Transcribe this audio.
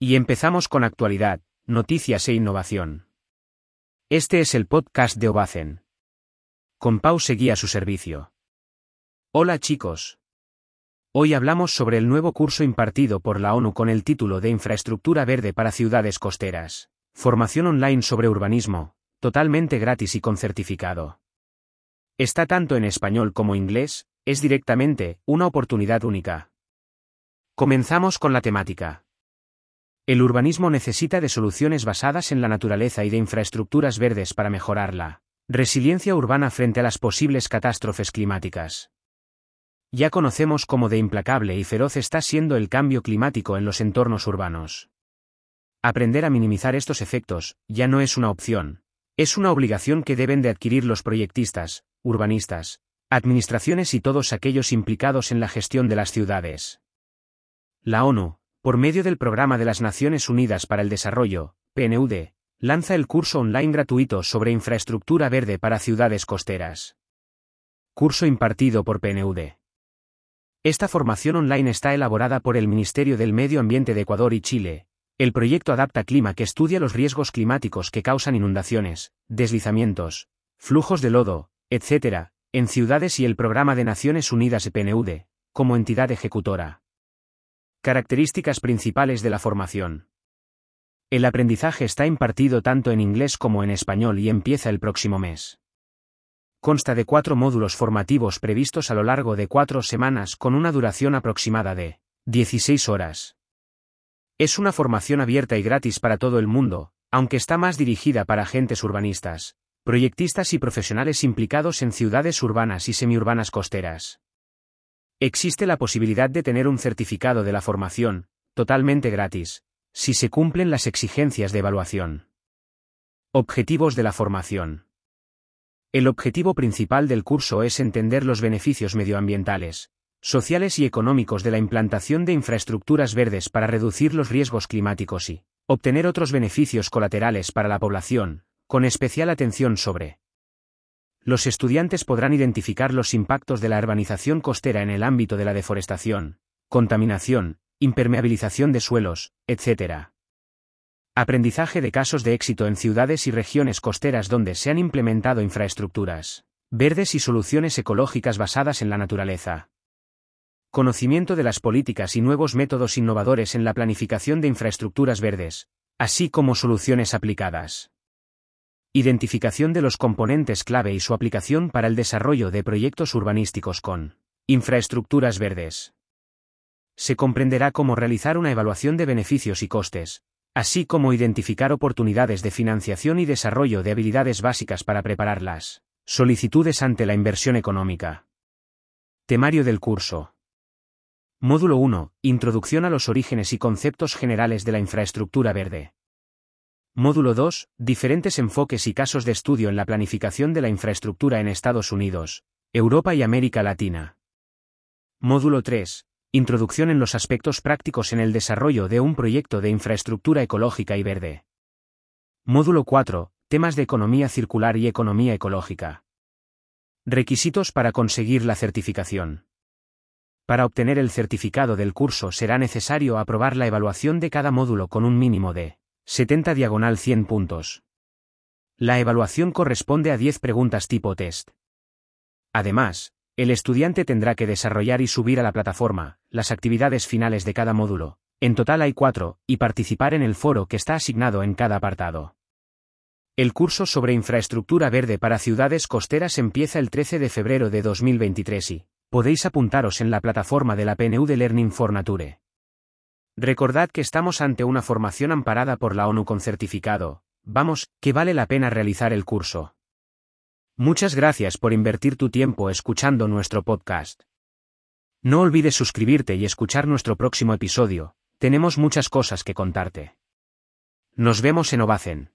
Y empezamos con actualidad, noticias e innovación. Este es el podcast de Obacen. Con Pau seguía su servicio. Hola chicos. Hoy hablamos sobre el nuevo curso impartido por la ONU con el título de Infraestructura Verde para Ciudades Costeras. Formación online sobre urbanismo, totalmente gratis y con certificado. Está tanto en español como inglés, es directamente una oportunidad única. Comenzamos con la temática. El urbanismo necesita de soluciones basadas en la naturaleza y de infraestructuras verdes para mejorarla. Resiliencia urbana frente a las posibles catástrofes climáticas. Ya conocemos cómo de implacable y feroz está siendo el cambio climático en los entornos urbanos. Aprender a minimizar estos efectos ya no es una opción, es una obligación que deben de adquirir los proyectistas, urbanistas, administraciones y todos aquellos implicados en la gestión de las ciudades. La ONU, por medio del Programa de las Naciones Unidas para el Desarrollo, PNUD, lanza el curso online gratuito sobre infraestructura verde para ciudades costeras. Curso impartido por PNUD. Esta formación online está elaborada por el Ministerio del Medio Ambiente de Ecuador y Chile. El proyecto Adapta Clima que estudia los riesgos climáticos que causan inundaciones, deslizamientos, flujos de lodo, etc., en ciudades y el Programa de Naciones Unidas PNUD, como entidad ejecutora. Características principales de la formación. El aprendizaje está impartido tanto en inglés como en español y empieza el próximo mes. Consta de cuatro módulos formativos previstos a lo largo de cuatro semanas con una duración aproximada de 16 horas. Es una formación abierta y gratis para todo el mundo, aunque está más dirigida para agentes urbanistas, proyectistas y profesionales implicados en ciudades urbanas y semiurbanas costeras. Existe la posibilidad de tener un certificado de la formación, totalmente gratis, si se cumplen las exigencias de evaluación. Objetivos de la formación. El objetivo principal del curso es entender los beneficios medioambientales, sociales y económicos de la implantación de infraestructuras verdes para reducir los riesgos climáticos y obtener otros beneficios colaterales para la población, con especial atención sobre los estudiantes podrán identificar los impactos de la urbanización costera en el ámbito de la deforestación, contaminación, impermeabilización de suelos, etc. Aprendizaje de casos de éxito en ciudades y regiones costeras donde se han implementado infraestructuras verdes y soluciones ecológicas basadas en la naturaleza. Conocimiento de las políticas y nuevos métodos innovadores en la planificación de infraestructuras verdes, así como soluciones aplicadas. Identificación de los componentes clave y su aplicación para el desarrollo de proyectos urbanísticos con infraestructuras verdes. Se comprenderá cómo realizar una evaluación de beneficios y costes, así como identificar oportunidades de financiación y desarrollo de habilidades básicas para prepararlas. Solicitudes ante la inversión económica. Temario del curso. Módulo 1. Introducción a los orígenes y conceptos generales de la infraestructura verde. Módulo 2. Diferentes enfoques y casos de estudio en la planificación de la infraestructura en Estados Unidos, Europa y América Latina. Módulo 3. Introducción en los aspectos prácticos en el desarrollo de un proyecto de infraestructura ecológica y verde. Módulo 4. Temas de economía circular y economía ecológica. Requisitos para conseguir la certificación. Para obtener el certificado del curso será necesario aprobar la evaluación de cada módulo con un mínimo de 70 diagonal 100 puntos. La evaluación corresponde a 10 preguntas tipo test. Además, el estudiante tendrá que desarrollar y subir a la plataforma las actividades finales de cada módulo, en total hay cuatro, y participar en el foro que está asignado en cada apartado. El curso sobre infraestructura verde para ciudades costeras empieza el 13 de febrero de 2023 y podéis apuntaros en la plataforma de la PNU de Learning for Nature. Recordad que estamos ante una formación amparada por la ONU con certificado. Vamos, que vale la pena realizar el curso. Muchas gracias por invertir tu tiempo escuchando nuestro podcast. No olvides suscribirte y escuchar nuestro próximo episodio, tenemos muchas cosas que contarte. Nos vemos en Ovacen.